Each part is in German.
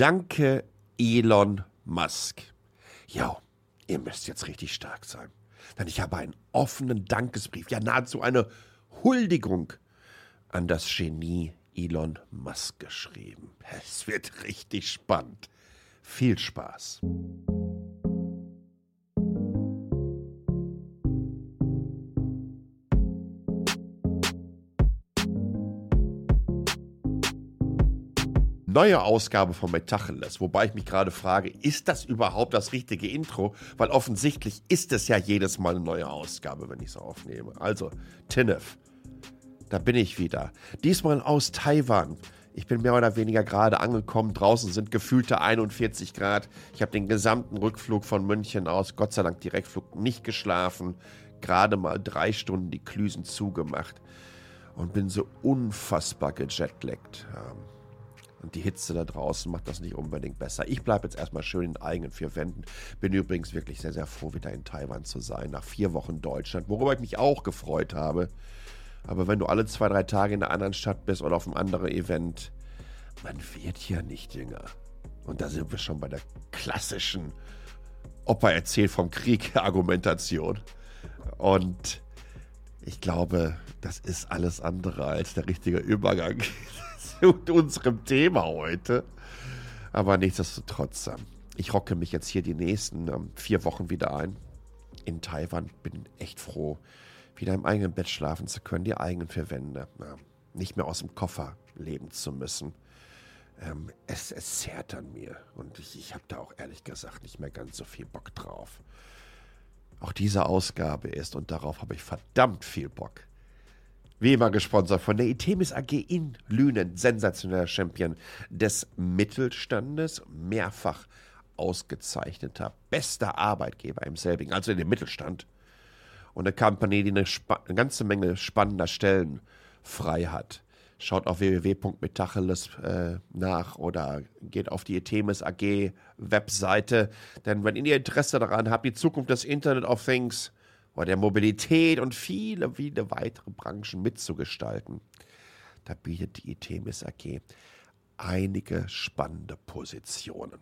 Danke, Elon Musk. Ja, ihr müsst jetzt richtig stark sein. Denn ich habe einen offenen Dankesbrief, ja nahezu eine Huldigung an das Genie Elon Musk geschrieben. Es wird richtig spannend. Viel Spaß. Neue Ausgabe von Metacheles, wobei ich mich gerade frage, ist das überhaupt das richtige Intro? Weil offensichtlich ist es ja jedes Mal eine neue Ausgabe, wenn ich es aufnehme. Also, Tinnef, da bin ich wieder. Diesmal aus Taiwan. Ich bin mehr oder weniger gerade angekommen. Draußen sind gefühlte 41 Grad. Ich habe den gesamten Rückflug von München aus, Gott sei Dank Direktflug, nicht geschlafen. Gerade mal drei Stunden die Klüsen zugemacht und bin so unfassbar gejetlaggt. Und die Hitze da draußen macht das nicht unbedingt besser. Ich bleibe jetzt erstmal schön in eigenen vier Wänden. Bin übrigens wirklich sehr, sehr froh, wieder in Taiwan zu sein. Nach vier Wochen Deutschland, worüber ich mich auch gefreut habe. Aber wenn du alle zwei, drei Tage in einer anderen Stadt bist oder auf einem anderen Event, man wird ja nicht jünger. Und da sind wir schon bei der klassischen Opa erzählt vom Krieg Argumentation. Und ich glaube, das ist alles andere als der richtige Übergang zu unserem Thema heute. Aber nichtsdestotrotz, ähm, ich rocke mich jetzt hier die nächsten ähm, vier Wochen wieder ein in Taiwan. Bin echt froh, wieder im eigenen Bett schlafen zu können, die eigenen vier Wände. Nicht mehr aus dem Koffer leben zu müssen. Ähm, es, es zerrt an mir und ich, ich habe da auch ehrlich gesagt nicht mehr ganz so viel Bock drauf. Auch diese Ausgabe ist, und darauf habe ich verdammt viel Bock, wie immer gesponsert von der Itemis AG in Lünen, sensationeller Champion des Mittelstandes, mehrfach ausgezeichneter, bester Arbeitgeber im selbigen, also in dem Mittelstand. Und eine Company, die eine, eine ganze Menge spannender Stellen frei hat. Schaut auf www.metacheles äh, nach oder geht auf die Etemis AG Webseite. Denn wenn ihr Interesse daran habt, die Zukunft des Internet of Things oder der Mobilität und viele, viele weitere Branchen mitzugestalten. Da bietet die ITMIS AG einige spannende Positionen.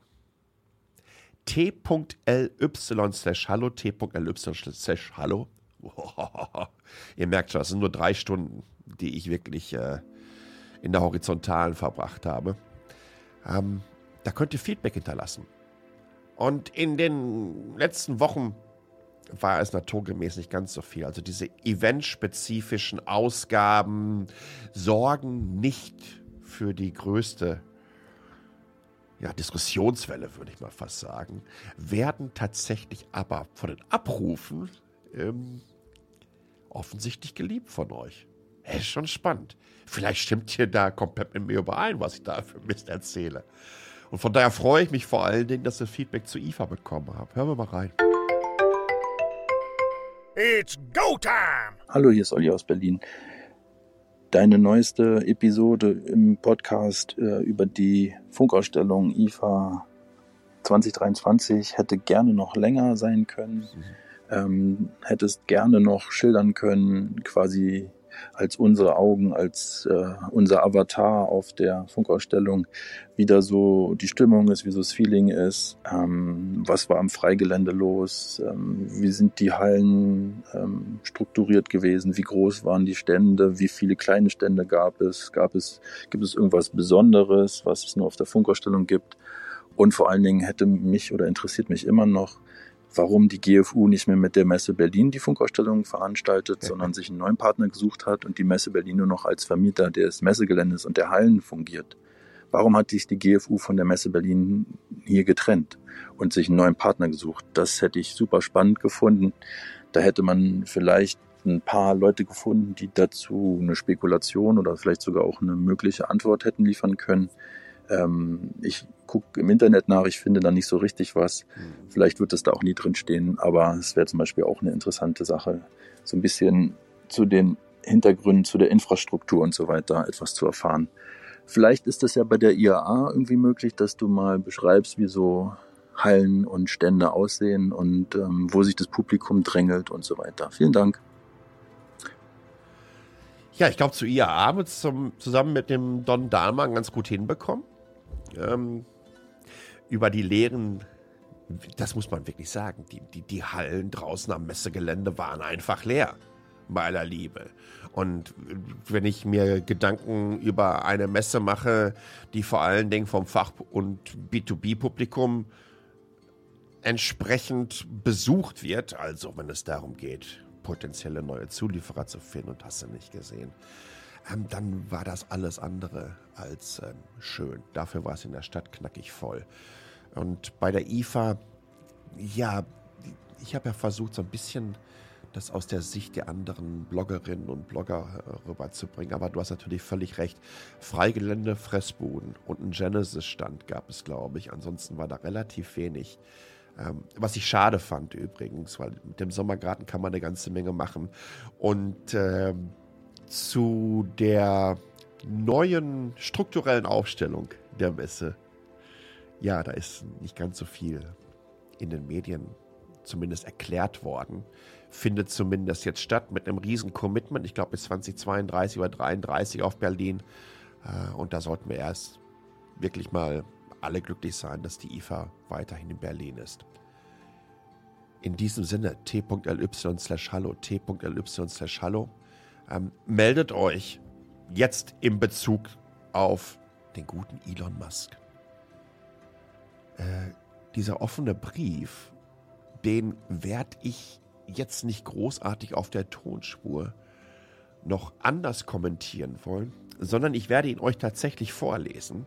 T.ly slash hallo, T.ly slash hallo. Ihr merkt schon, das sind nur drei Stunden, die ich wirklich äh, in der Horizontalen verbracht habe. Ähm, da könnt ihr Feedback hinterlassen. Und in den letzten Wochen war es naturgemäß nicht ganz so viel. Also diese eventspezifischen Ausgaben sorgen nicht für die größte ja, Diskussionswelle, würde ich mal fast sagen, werden tatsächlich aber von den Abrufen ähm, offensichtlich geliebt von euch. Das ist schon spannend. Vielleicht stimmt ihr da komplett mit mir überein, was ich da für Mist erzähle. Und von daher freue ich mich vor allen Dingen, dass ihr Feedback zu IFA bekommen habt. Hören wir mal rein. It's go time! Hallo, hier ist Olli aus Berlin. Deine neueste Episode im Podcast äh, über die Funkausstellung IFA 2023 hätte gerne noch länger sein können. Mhm. Ähm, hättest gerne noch schildern können, quasi als unsere Augen, als äh, unser Avatar auf der Funkausstellung wieder so die Stimmung ist, wie so das Feeling ist, ähm, was war am Freigelände los, ähm, wie sind die Hallen ähm, strukturiert gewesen, wie groß waren die Stände, wie viele kleine Stände gab es, gab es, gibt es irgendwas Besonderes, was es nur auf der Funkausstellung gibt? Und vor allen Dingen hätte mich oder interessiert mich immer noch, warum die GFU nicht mehr mit der Messe Berlin die Funkausstellung veranstaltet, ja. sondern sich einen neuen Partner gesucht hat und die Messe Berlin nur noch als Vermieter des Messegeländes und der Hallen fungiert. Warum hat sich die GFU von der Messe Berlin hier getrennt und sich einen neuen Partner gesucht? Das hätte ich super spannend gefunden. Da hätte man vielleicht ein paar Leute gefunden, die dazu eine Spekulation oder vielleicht sogar auch eine mögliche Antwort hätten liefern können. Ähm, ich gucke im Internet nach, ich finde da nicht so richtig was. Mhm. Vielleicht wird es da auch nie drin stehen, aber es wäre zum Beispiel auch eine interessante Sache, so ein bisschen zu den Hintergründen, zu der Infrastruktur und so weiter etwas zu erfahren. Vielleicht ist es ja bei der IAA irgendwie möglich, dass du mal beschreibst, wie so Hallen und Stände aussehen und ähm, wo sich das Publikum drängelt und so weiter. Vielen Dank. Ja, ich glaube, zu IAA haben wir es zusammen mit dem Don Dahlmann ganz gut hinbekommen. Ähm, über die leeren, das muss man wirklich sagen, die, die, die Hallen draußen am Messegelände waren einfach leer. Bei aller Liebe. Und wenn ich mir Gedanken über eine Messe mache, die vor allen Dingen vom Fach- und B2B-Publikum entsprechend besucht wird, also wenn es darum geht, potenzielle neue Zulieferer zu finden und hast du nicht gesehen, dann war das alles andere als ähm, schön. Dafür war es in der Stadt knackig voll. Und bei der IFA, ja, ich habe ja versucht, so ein bisschen das aus der Sicht der anderen Bloggerinnen und Blogger äh, rüberzubringen. Aber du hast natürlich völlig recht. Freigelände, Fressbuden und ein Genesis-Stand gab es, glaube ich. Ansonsten war da relativ wenig. Ähm, was ich schade fand übrigens, weil mit dem Sommergarten kann man eine ganze Menge machen. Und äh, zu der neuen strukturellen Aufstellung der Messe, ja, da ist nicht ganz so viel in den Medien zumindest erklärt worden. Findet zumindest jetzt statt mit einem riesen Commitment, ich glaube bis 2032 oder 2033 auf Berlin. Äh, und da sollten wir erst wirklich mal alle glücklich sein, dass die IFA weiterhin in Berlin ist. In diesem Sinne, t.ly slash hallo, t.ly slash hallo. Ähm, meldet euch jetzt in Bezug auf den guten Elon Musk. Äh, dieser offene Brief, den werde ich jetzt nicht großartig auf der Tonspur noch anders kommentieren wollen, sondern ich werde ihn euch tatsächlich vorlesen.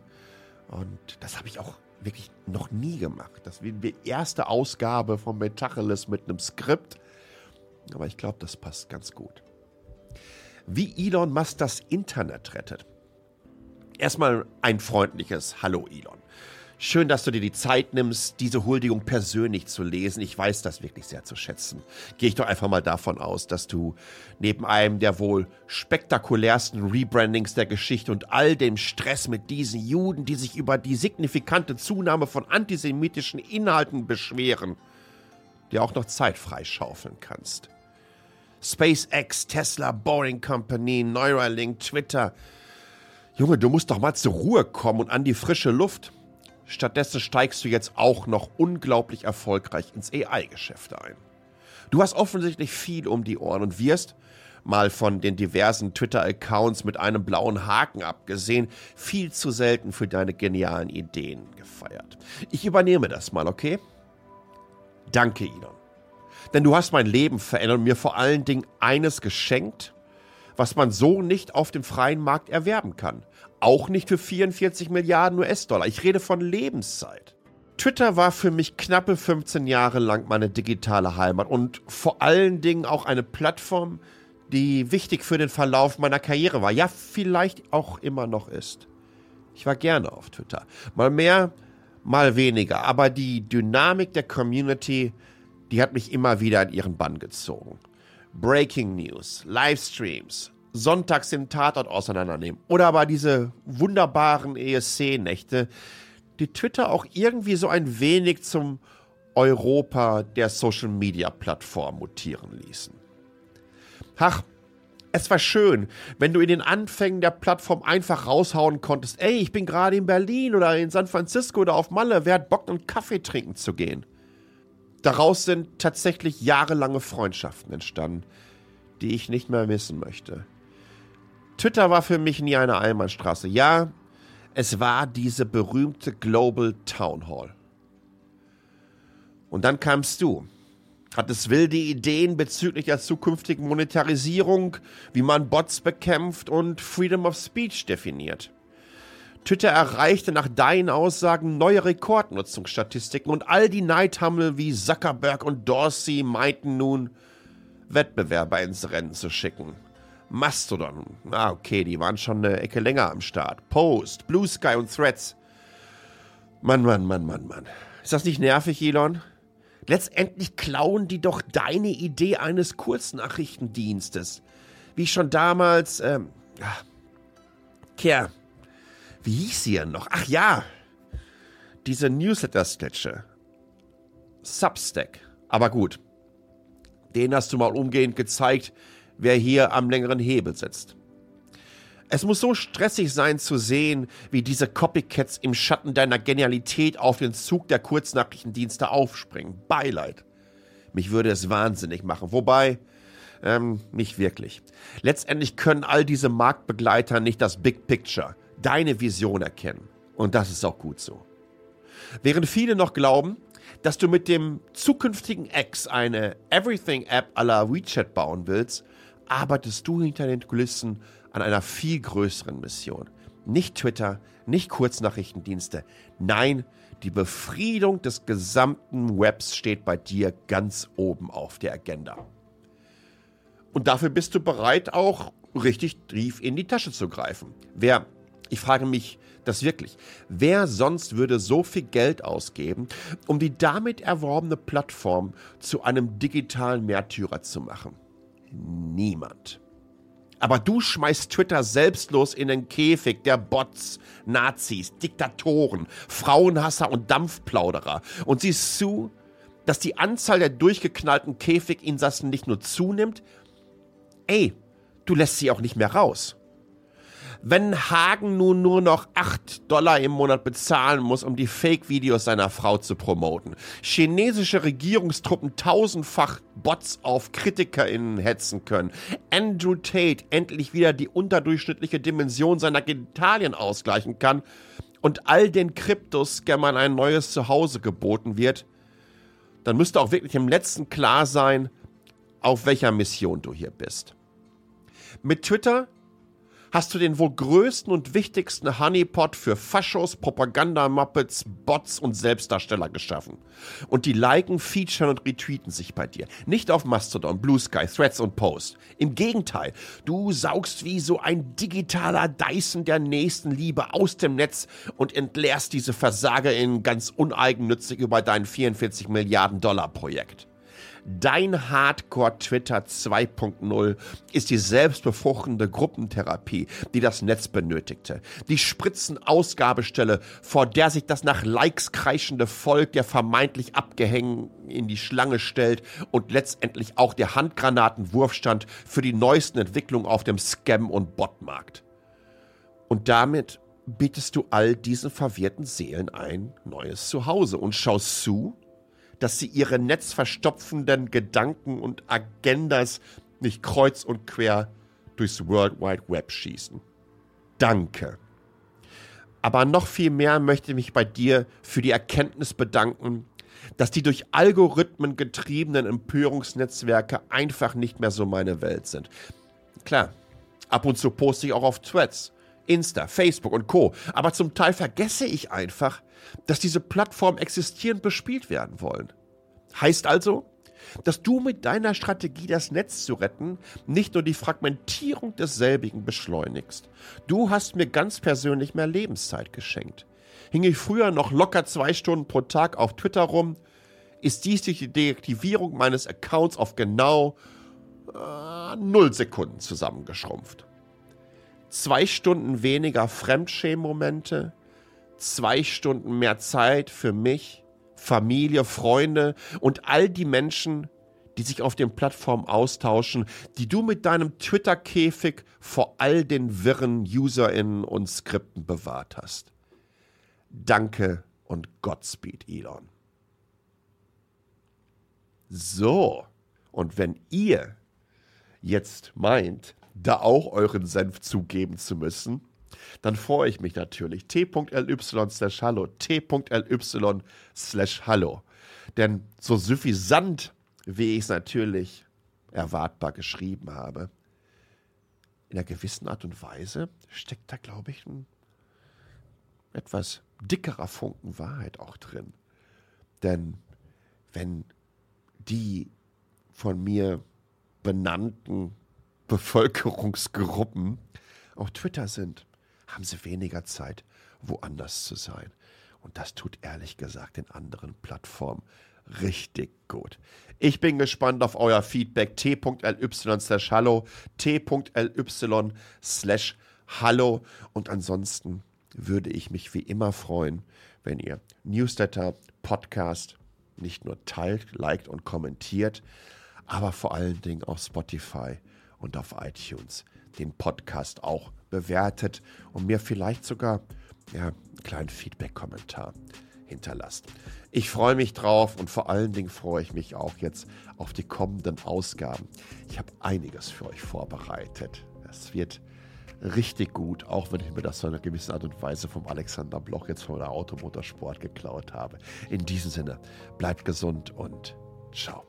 Und das habe ich auch wirklich noch nie gemacht. Das wird die erste Ausgabe von Metacheles mit einem Skript. Aber ich glaube, das passt ganz gut. Wie Elon Musk das Internet rettet. Erstmal ein freundliches Hallo Elon. Schön, dass du dir die Zeit nimmst, diese Huldigung persönlich zu lesen. Ich weiß das wirklich sehr zu schätzen. Gehe ich doch einfach mal davon aus, dass du neben einem der wohl spektakulärsten Rebrandings der Geschichte und all dem Stress mit diesen Juden, die sich über die signifikante Zunahme von antisemitischen Inhalten beschweren, dir auch noch Zeit freischaufeln kannst. SpaceX, Tesla, Boring Company, Neuralink, Twitter. Junge, du musst doch mal zur Ruhe kommen und an die frische Luft. Stattdessen steigst du jetzt auch noch unglaublich erfolgreich ins AI-Geschäft ein. Du hast offensichtlich viel um die Ohren und wirst, mal von den diversen Twitter-Accounts mit einem blauen Haken abgesehen, viel zu selten für deine genialen Ideen gefeiert. Ich übernehme das mal, okay? Danke, Elon. Denn du hast mein Leben verändert und mir vor allen Dingen eines geschenkt, was man so nicht auf dem freien Markt erwerben kann. Auch nicht für 44 Milliarden US-Dollar. Ich rede von Lebenszeit. Twitter war für mich knappe 15 Jahre lang meine digitale Heimat und vor allen Dingen auch eine Plattform, die wichtig für den Verlauf meiner Karriere war. Ja, vielleicht auch immer noch ist. Ich war gerne auf Twitter. Mal mehr, mal weniger. Aber die Dynamik der Community, die hat mich immer wieder in ihren Bann gezogen. Breaking News, Livestreams, sonntags den Tatort auseinandernehmen. Oder aber diese wunderbaren ESC-Nächte, die Twitter auch irgendwie so ein wenig zum Europa der Social-Media-Plattform mutieren ließen. Ach, es war schön, wenn du in den Anfängen der Plattform einfach raushauen konntest, ey, ich bin gerade in Berlin oder in San Francisco oder auf Malle, wer hat Bock, einen Kaffee trinken zu gehen? Daraus sind tatsächlich jahrelange Freundschaften entstanden, die ich nicht mehr missen möchte. Twitter war für mich nie eine Einbahnstraße. Ja, es war diese berühmte Global Town Hall. Und dann kamst du. Hattest wilde Ideen bezüglich der zukünftigen Monetarisierung, wie man Bots bekämpft und Freedom of Speech definiert. Twitter erreichte nach deinen Aussagen neue Rekordnutzungsstatistiken und all die Neidhammel wie Zuckerberg und Dorsey meinten nun, Wettbewerber ins Rennen zu schicken. Mastodon. Ah, okay, die waren schon eine Ecke länger am Start. Post, Blue Sky und Threads. Mann, Mann, Mann, Mann, Mann. Ist das nicht nervig, Elon? Letztendlich klauen die doch deine Idee eines Kurznachrichtendienstes. Wie schon damals, ähm, ach, Kerr, wie hieß sie denn noch? Ach ja, diese Newsletter-Sketche. Substack. Aber gut, den hast du mal umgehend gezeigt, wer hier am längeren Hebel sitzt. Es muss so stressig sein zu sehen, wie diese Copycats im Schatten deiner Genialität auf den Zug der Kurznachrichtendienste aufspringen. Beileid. Mich würde es wahnsinnig machen. Wobei, ähm, nicht wirklich. Letztendlich können all diese Marktbegleiter nicht das Big Picture, deine Vision erkennen. Und das ist auch gut so. Während viele noch glauben, dass du mit dem zukünftigen X eine Everything-App à la WeChat bauen willst, arbeitest du hinter den Kulissen an einer viel größeren Mission. Nicht Twitter, nicht Kurznachrichtendienste. Nein, die Befriedung des gesamten Webs steht bei dir ganz oben auf der Agenda. Und dafür bist du bereit, auch richtig tief in die Tasche zu greifen. Wer, ich frage mich das wirklich, wer sonst würde so viel Geld ausgeben, um die damit erworbene Plattform zu einem digitalen Märtyrer zu machen? Niemand. Aber du schmeißt Twitter selbstlos in den Käfig der Bots, Nazis, Diktatoren, Frauenhasser und Dampfplauderer und siehst zu, dass die Anzahl der durchgeknallten Käfiginsassen nicht nur zunimmt, ey, du lässt sie auch nicht mehr raus wenn Hagen nun nur noch 8 Dollar im Monat bezahlen muss, um die Fake-Videos seiner Frau zu promoten, chinesische Regierungstruppen tausendfach Bots auf KritikerInnen hetzen können, Andrew Tate endlich wieder die unterdurchschnittliche Dimension seiner Genitalien ausgleichen kann und all den Kryptoscammern ein neues Zuhause geboten wird, dann müsste auch wirklich im letzten klar sein, auf welcher Mission du hier bist. Mit Twitter hast du den wohl größten und wichtigsten Honeypot für Faschos, Propaganda-Muppets, Bots und Selbstdarsteller geschaffen. Und die liken, featuren und retweeten sich bei dir. Nicht auf Mastodon, Blue Sky, Threads und Post. Im Gegenteil, du saugst wie so ein digitaler Dyson der Nächstenliebe aus dem Netz und entleerst diese VersagerInnen ganz uneigennützig über dein 44 Milliarden Dollar Projekt. Dein Hardcore-Twitter 2.0 ist die selbstbefruchtende Gruppentherapie, die das Netz benötigte. Die Spritzenausgabestelle, vor der sich das nach Likes kreischende Volk der vermeintlich Abgehängen in die Schlange stellt und letztendlich auch der Handgranatenwurfstand für die neuesten Entwicklungen auf dem Scam- und Botmarkt. Und damit bietest du all diesen verwirrten Seelen ein neues Zuhause und schaust zu, dass sie ihre netzverstopfenden Gedanken und Agendas nicht kreuz und quer durchs World Wide Web schießen. Danke. Aber noch viel mehr möchte ich mich bei dir für die Erkenntnis bedanken, dass die durch Algorithmen getriebenen Empörungsnetzwerke einfach nicht mehr so meine Welt sind. Klar, ab und zu poste ich auch auf Threads, Insta, Facebook und Co. Aber zum Teil vergesse ich einfach, dass diese Plattformen existierend bespielt werden wollen. Heißt also, dass du mit deiner Strategie, das Netz zu retten, nicht nur die Fragmentierung desselbigen beschleunigst. Du hast mir ganz persönlich mehr Lebenszeit geschenkt. Hing ich früher noch locker zwei Stunden pro Tag auf Twitter rum, ist dies durch die Deaktivierung meines Accounts auf genau äh, null Sekunden zusammengeschrumpft. Zwei Stunden weniger Fremdschämmomente, zwei Stunden mehr Zeit für mich, Familie, Freunde und all die Menschen, die sich auf den Plattformen austauschen, die du mit deinem Twitter-Käfig vor all den wirren UserInnen und Skripten bewahrt hast. Danke und Godspeed, Elon. So, und wenn ihr jetzt meint, da auch euren Senf zugeben zu müssen, dann freue ich mich natürlich. t.ly slash hallo, t.ly slash hallo. Denn so suffisant, wie ich es natürlich erwartbar geschrieben habe, in einer gewissen Art und Weise steckt da, glaube ich, ein etwas dickerer Funken Wahrheit auch drin. Denn wenn die von mir benannten Bevölkerungsgruppen auf Twitter sind, haben sie weniger Zeit, woanders zu sein. Und das tut ehrlich gesagt in anderen Plattformen richtig gut. Ich bin gespannt auf euer Feedback. t.ly slash hallo, t.ly slash hallo. Und ansonsten würde ich mich wie immer freuen, wenn ihr Newsletter, Podcast nicht nur teilt, liked und kommentiert, aber vor allen Dingen auf Spotify und auf iTunes den Podcast auch bewertet und mir vielleicht sogar ja, einen kleinen Feedback-Kommentar hinterlasst. Ich freue mich drauf und vor allen Dingen freue ich mich auch jetzt auf die kommenden Ausgaben. Ich habe einiges für euch vorbereitet. Es wird richtig gut, auch wenn ich mir das zu einer gewissen Art und Weise vom Alexander Bloch jetzt von der Automotorsport geklaut habe. In diesem Sinne, bleibt gesund und ciao.